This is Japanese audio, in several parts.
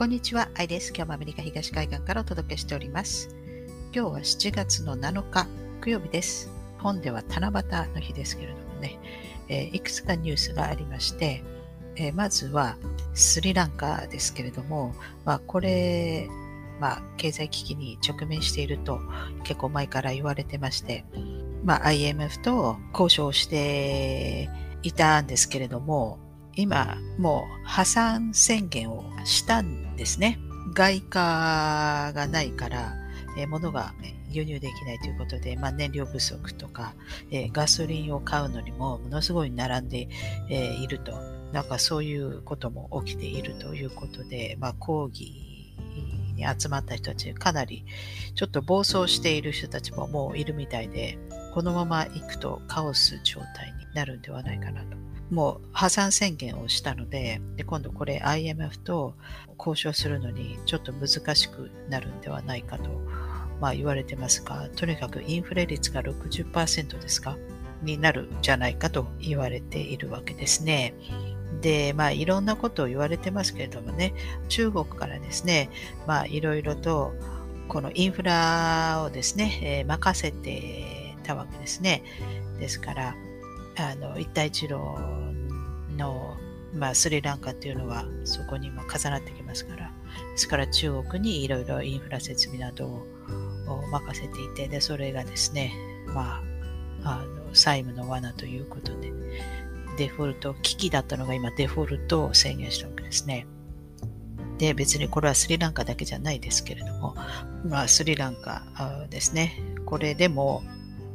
こんにちは、アイです。今日もアメリカ東海岸からお届けしております。今日は7月の7日、木曜日です。本では七夕の日ですけれどもね、えー、いくつかニュースがありまして、えー、まずはスリランカですけれども、まあ、これ、まあ、経済危機に直面していると結構前から言われてまして、まあ、IMF と交渉していたんですけれども、今もう破産宣言をしたんですね。外貨がないから、えー、物が輸入できないということで、まあ、燃料不足とか、えー、ガソリンを買うのにもものすごい並んで、えー、いると。なんかそういうことも起きているということで、まあ、抗議に集まった人たち、かなりちょっと暴走している人たちももういるみたいで、このまま行くとカオス状態になるんではないかなともう破産宣言をしたのでで今度これ IMF と交渉するのにちょっと難しくなるんではないかと、まあ、言われてますがとにかくインフレ率が60%ですかになるんじゃないかと言われているわけですね。で、まあいろんなことを言われてますけれどもね、中国からですね、まあいろいろとこのインフラをですね、えー、任せてたわけですね。ですから、あの一帯一路の、まあ、スリランカっていうのはそこにも重なってきますから、ですから中国にいろいろインフラ設備などを任せていて、で、それがですね、まあ、あの債務の罠ということで、デフォルト、危機だったのが今デフォルトを宣言したわけですね。で、別にこれはスリランカだけじゃないですけれども、まあ、スリランカですね。これでも、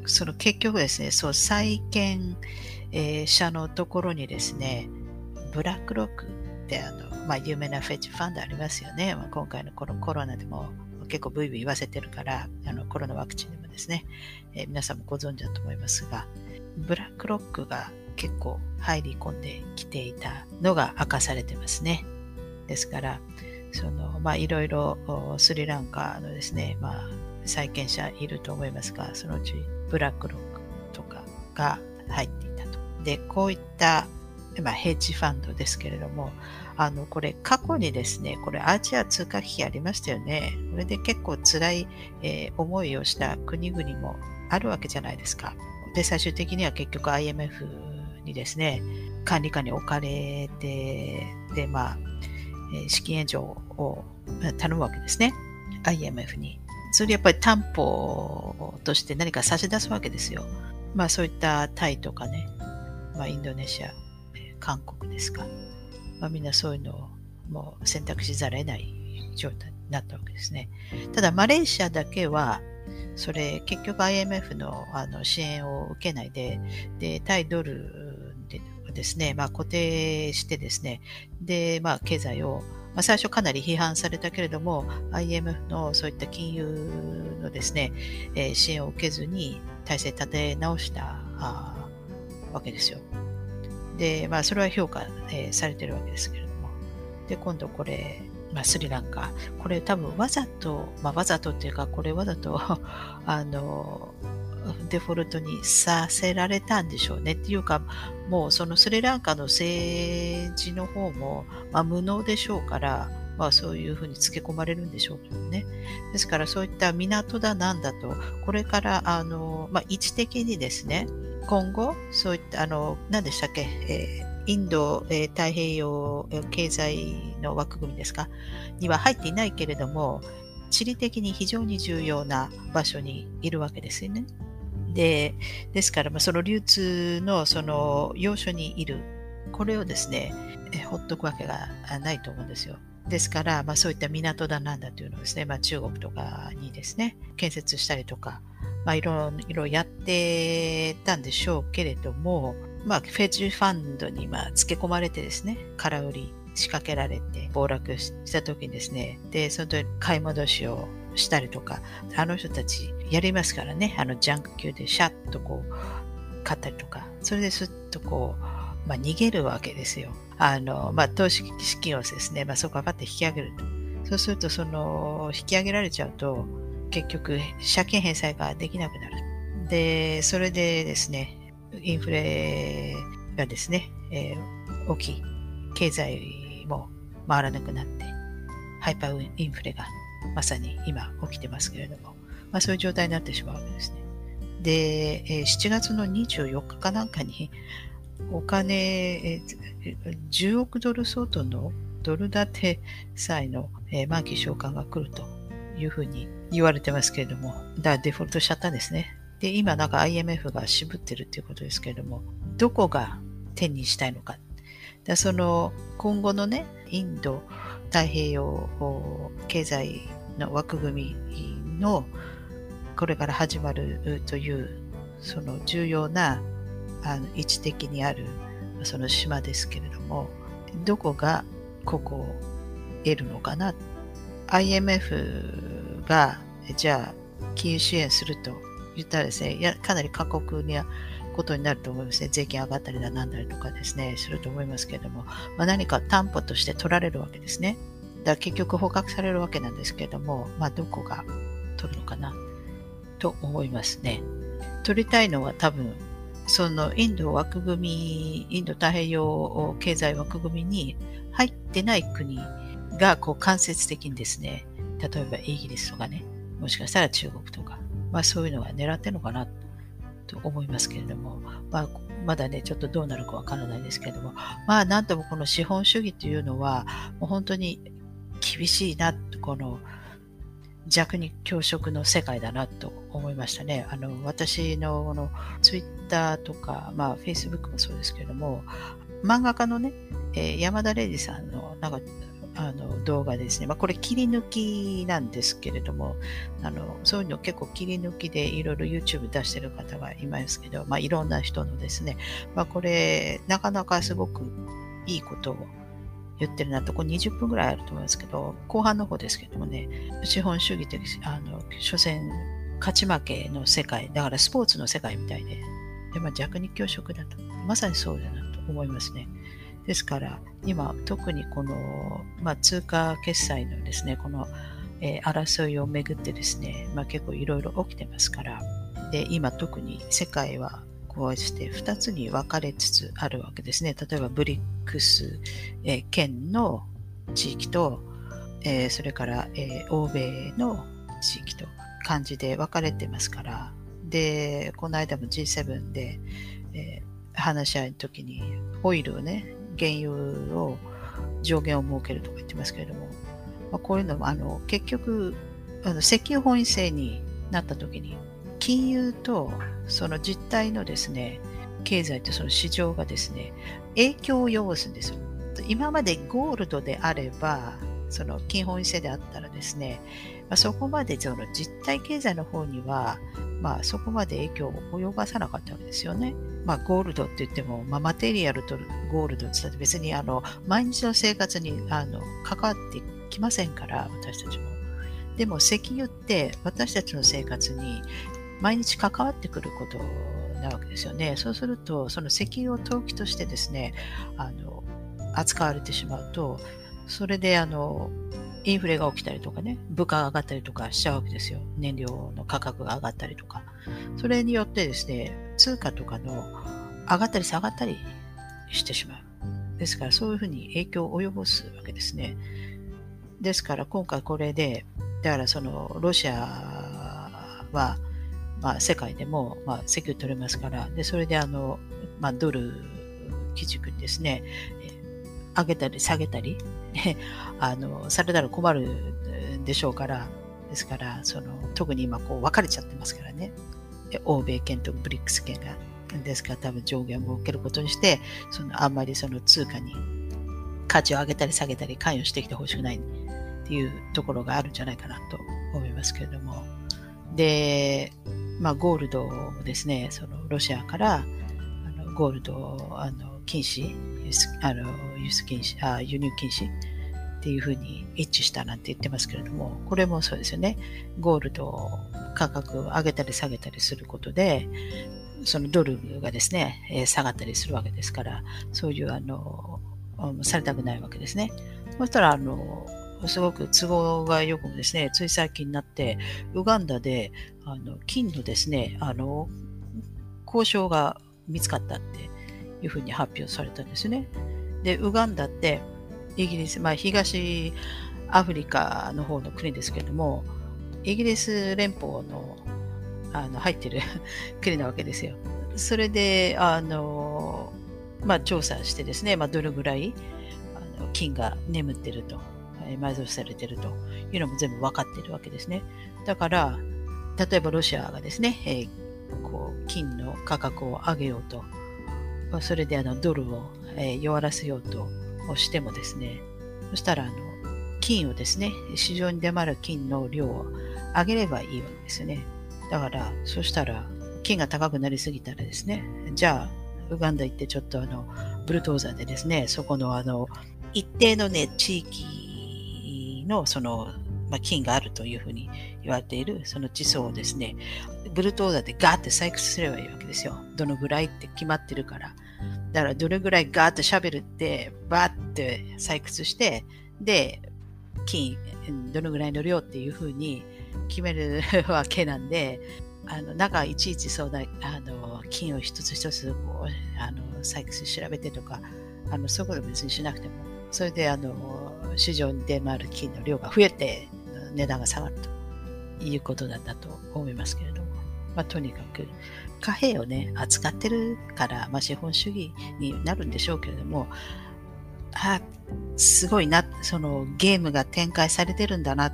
その結局ですね、そう、債権、えー、者のところにですね、ブラックロックってあの、まあ、有名なフェッジファンドありますよね。まあ、今回のこのコロナでも結構ブイブイ言わせてるから、あのコロナワクチンでもですね、えー、皆さんもご存知だと思いますが、ブラックロックが結構入り込んできていたのが明かされてますね。ですから、その、まあ、いろいろスリランカのですね、まあ、債権者いると思いますが、そのうちブラックロックとかが入っていたと。で、こういった、まあ、ヘッジファンドですけれども、あの、これ過去にですね、これアジア通貨危機ありましたよね。これで結構辛い、えー、思いをした国々もあるわけじゃないですか。で、最終的には結局 IMF にですね、管理下に置かれて、で、まあ、資金援助を頼むわけですね。IMF に。それやっぱり担保として何か差し出すわけですよ。まあそういったタイとかね、まあインドネシア、韓国ですか。まあみんなそういうのをもう選択しざるを得ない状態になったわけですね。ただマレーシアだけは、それ結局 IMF のあの支援を受けないで、で、対ドルでですね、まあ固定してですね、で、まあ経済をまあ、最初かなり批判されたけれども、IMF のそういった金融のですね、えー、支援を受けずに体制立て直したあわけですよ。で、まあ、それは評価、えー、されてるわけですけれども。で、今度これ、まあ、スリランカ。これ多分わざと、まあ、わざとっていうか、これわざと あの、デフォルトにさせられたんでしょうねっていうか、もうそのスリランカの政治の方も、まあ、無能でしょうから、まあそういうふうにつけ込まれるんでしょうけどね。ですからそういった港だなんだと、これからあの、まあ位置的にですね、今後、そういった、あの、何でしたっけ、えーインド、えー、太平洋経済の枠組みですかには入っていないけれども、地理的に非常に重要な場所にいるわけですよね。で、ですから、まあ、その流通のその要所にいる、これをですね、えほっとくわけがないと思うんですよ。ですから、まあ、そういった港だなんだというのをですね、まあ、中国とかにですね、建設したりとか、まあ、いろいろやってたんでしょうけれども、まあ、フェッジファンドにまあ付け込まれてですね、空売り仕掛けられて暴落した時にですね、で、その時買い戻しをしたりとか、あの人たちやりますからね、あのジャンク級でシャッとこう買ったりとか、それですっとこう、まあ、逃げるわけですよ。あの、まあ、投資資金をですね、まあ、そこはパッと引き上げると。そうすると、その、引き上げられちゃうと、結局、借金返済ができなくなる。で、それでですね、インフレがですね、えー、大きい経済も回らなくなって、ハイパーインフレがまさに今起きてますけれども、まあ、そういう状態になってしまうわけですね。で、え7月の24日かなんかにお金、10億ドル相当のドル建て債の、え満期償還が来るというふうに言われてますけれども、だからデフォルトしちゃったんですね。で、今なんか IMF が渋ってるっていうことですけれども、どこが手にしたいのか。だその今後のね、インド太平洋経済の枠組みのこれから始まるというその重要なあの位置的にあるその島ですけれどもどこがここを得るのかな？IMF がじゃあ金融支援すると言ったらですねやかなり過酷なことになると思いますね。税金上がったりだなんだりとかですねすると思いますけれども、まあ、何か担保として取られるわけですね。だから結局捕獲されるわけなんですけれども、まあ、どこが取るのかな？と思いますね。取りたいのは多分、そのインド枠組み、インド太平洋経済枠組みに入ってない国がこう間接的にですね、例えばイギリスとかね、もしかしたら中国とか、まあそういうのが狙ってるのかなと思いますけれども、まあ、まだね、ちょっとどうなるかわからないですけれども、まあなんともこの資本主義というのは、もう本当に厳しいな、この弱肉強食の世界だなと思いましたね。あの私のこのツイッターとか、まあ、フェイスブックもそうですけども、漫画家のね、えー、山田礼二さんのなんかあの動画ですね、まあ、これ切り抜きなんですけれども、あのそういうの結構切り抜きでいろいろ YouTube 出してる方がいますけど、まあ、いろんな人のですね、まあ、これなかなかすごくいいことを言ってるなと、こ20分ぐらいあると思いますけど、後半の方ですけどもね、資本主義的、あの、所詮、勝ち負けの世界、だからスポーツの世界みたいで、でまあ、弱肉強食だと、まさにそうだなと思いますね。ですから、今、特にこの、まあ、通貨決済のですね、この、えー、争いをめぐってですね、まあ、結構いろいろ起きてますから、で、今特に世界はこうして2つに分かれつつあるわけですね。例えばブリックス、えー、圏の地域と、えー、それから、えー、欧米の地域と感じで分かれてますから、で、この間も G7 で、えー、話し合いの時にオイルをね、原油を上限を設けるとか言ってますけれども、まあ、こういうのもあの結局あの石油本位制になった時に金融とその実態のですね、経済とその市場がですね、影響を及ぼすんですよ。今までゴールドであれば、その金本位制であったらですね、まあ、そこまでその実体経済の方には、まあ、そこまで影響を及ばさなかったわけですよね。まあ、ゴールドって言っても、まあ、マテリアルとゴールドって言ったって別にあの毎日の生活にあの関わってきませんから、私たちも。でも石油って私たちの生活に毎日関わってくることなわけですよね。そうすると、その石油を投機としてですね、あの扱われてしまうと、それであのインフレが起きたりとかね、物価が上がったりとかしちゃうわけですよ。燃料の価格が上がったりとか。それによってですね、通貨とかの上がったり下がったりしてしまう。ですから、そういうふうに影響を及ぼすわけですね。ですから、今回これで、だからそのロシアは、まあ、世界でも、まあ、石油取れますから、でそれであの、まあ、ドル基軸ですね、上げたり下げたりあのされたら困るでしょうから、ですから、その特に今こう分かれちゃってますからね、欧米圏とブリックス圏が。ですから多分上限を設けることにして、そのあんまりその通貨に価値を上げたり下げたり関与してきてほしくないっていうところがあるんじゃないかなと思いますけれども。で、まあ、ゴールドもですね、そのロシアからあのゴールドあの禁止、輸出あの輸出禁止あ、輸入禁止っていうふうに一致したなんて言ってますけれども、これもそうですよね。ゴールド価格を上げたり下げたりすることで、そのドルがですね、え下がったりするわけですから、そういうあの、されたくないわけですね。そしたら、あの、すごく都合がよくですね、つい最近になって、ウガンダであの金のですね、あの交渉が見つかったっていうふうに発表されたんですね。で、ウガンダってイギリス、まあ、東アフリカの方の国ですけれども、イギリス連邦のあの入ってる 国なわけですよ。それで、あの、まあ、調査してですね、まあ、どれぐらいあの金が眠ってると、埋蔵されてるというのも全部分かってるわけですね。だから、例えばロシアがですね、えー、こう金の価格を上げようと、それであのドルを、えー、弱らせようとしてもですね、そしたらあの金をですね、市場に出回る金の量を上げればいいわけですよね。だから、そしたら金が高くなりすぎたらですね、じゃあ、ウガンダ行ってちょっとあの、ブルトーザーでですね、そこのあの、一定のね、地域のその、まあ、金があるというふうに言われているその地層をですね、ブルトーザーでガーって採掘すればいいわけですよ。どのぐらいって決まってるから。だからどれぐらいガーッとシャベルってバーって採掘して、で、金、どのぐらいの量っていうふうに決めるわけなんで、あの、中いちいちそうだ、あの、金を一つ一つこう、あの、採掘調べてとか、あの、そういうこと別にしなくても、それで、あの、市場に出回る金の量が増えて、値段が下がるということだったと思いますけれども、まあ、とにかく、貨幣をね、扱ってるから、まあ、資本主義になるんでしょうけれども、あ、すごいな、そのゲームが展開されてるんだな、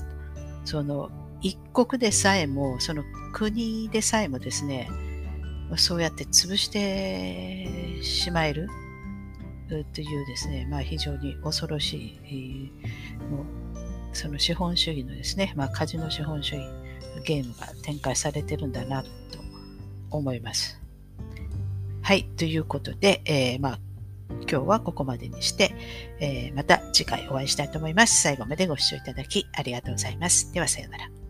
その一国でさえも、その国でさえもですね、そうやって潰してしまえるというですね、まあ非常に恐ろしい、もうその資本主義のですね、まあカジノ資本主義ゲームが展開されてるんだなと思います。はい、ということで、えー、まあ今日はここまでにして、えー、また次回お会いしたいと思います。最後までご視聴いただきありがとうございます。ではさようなら。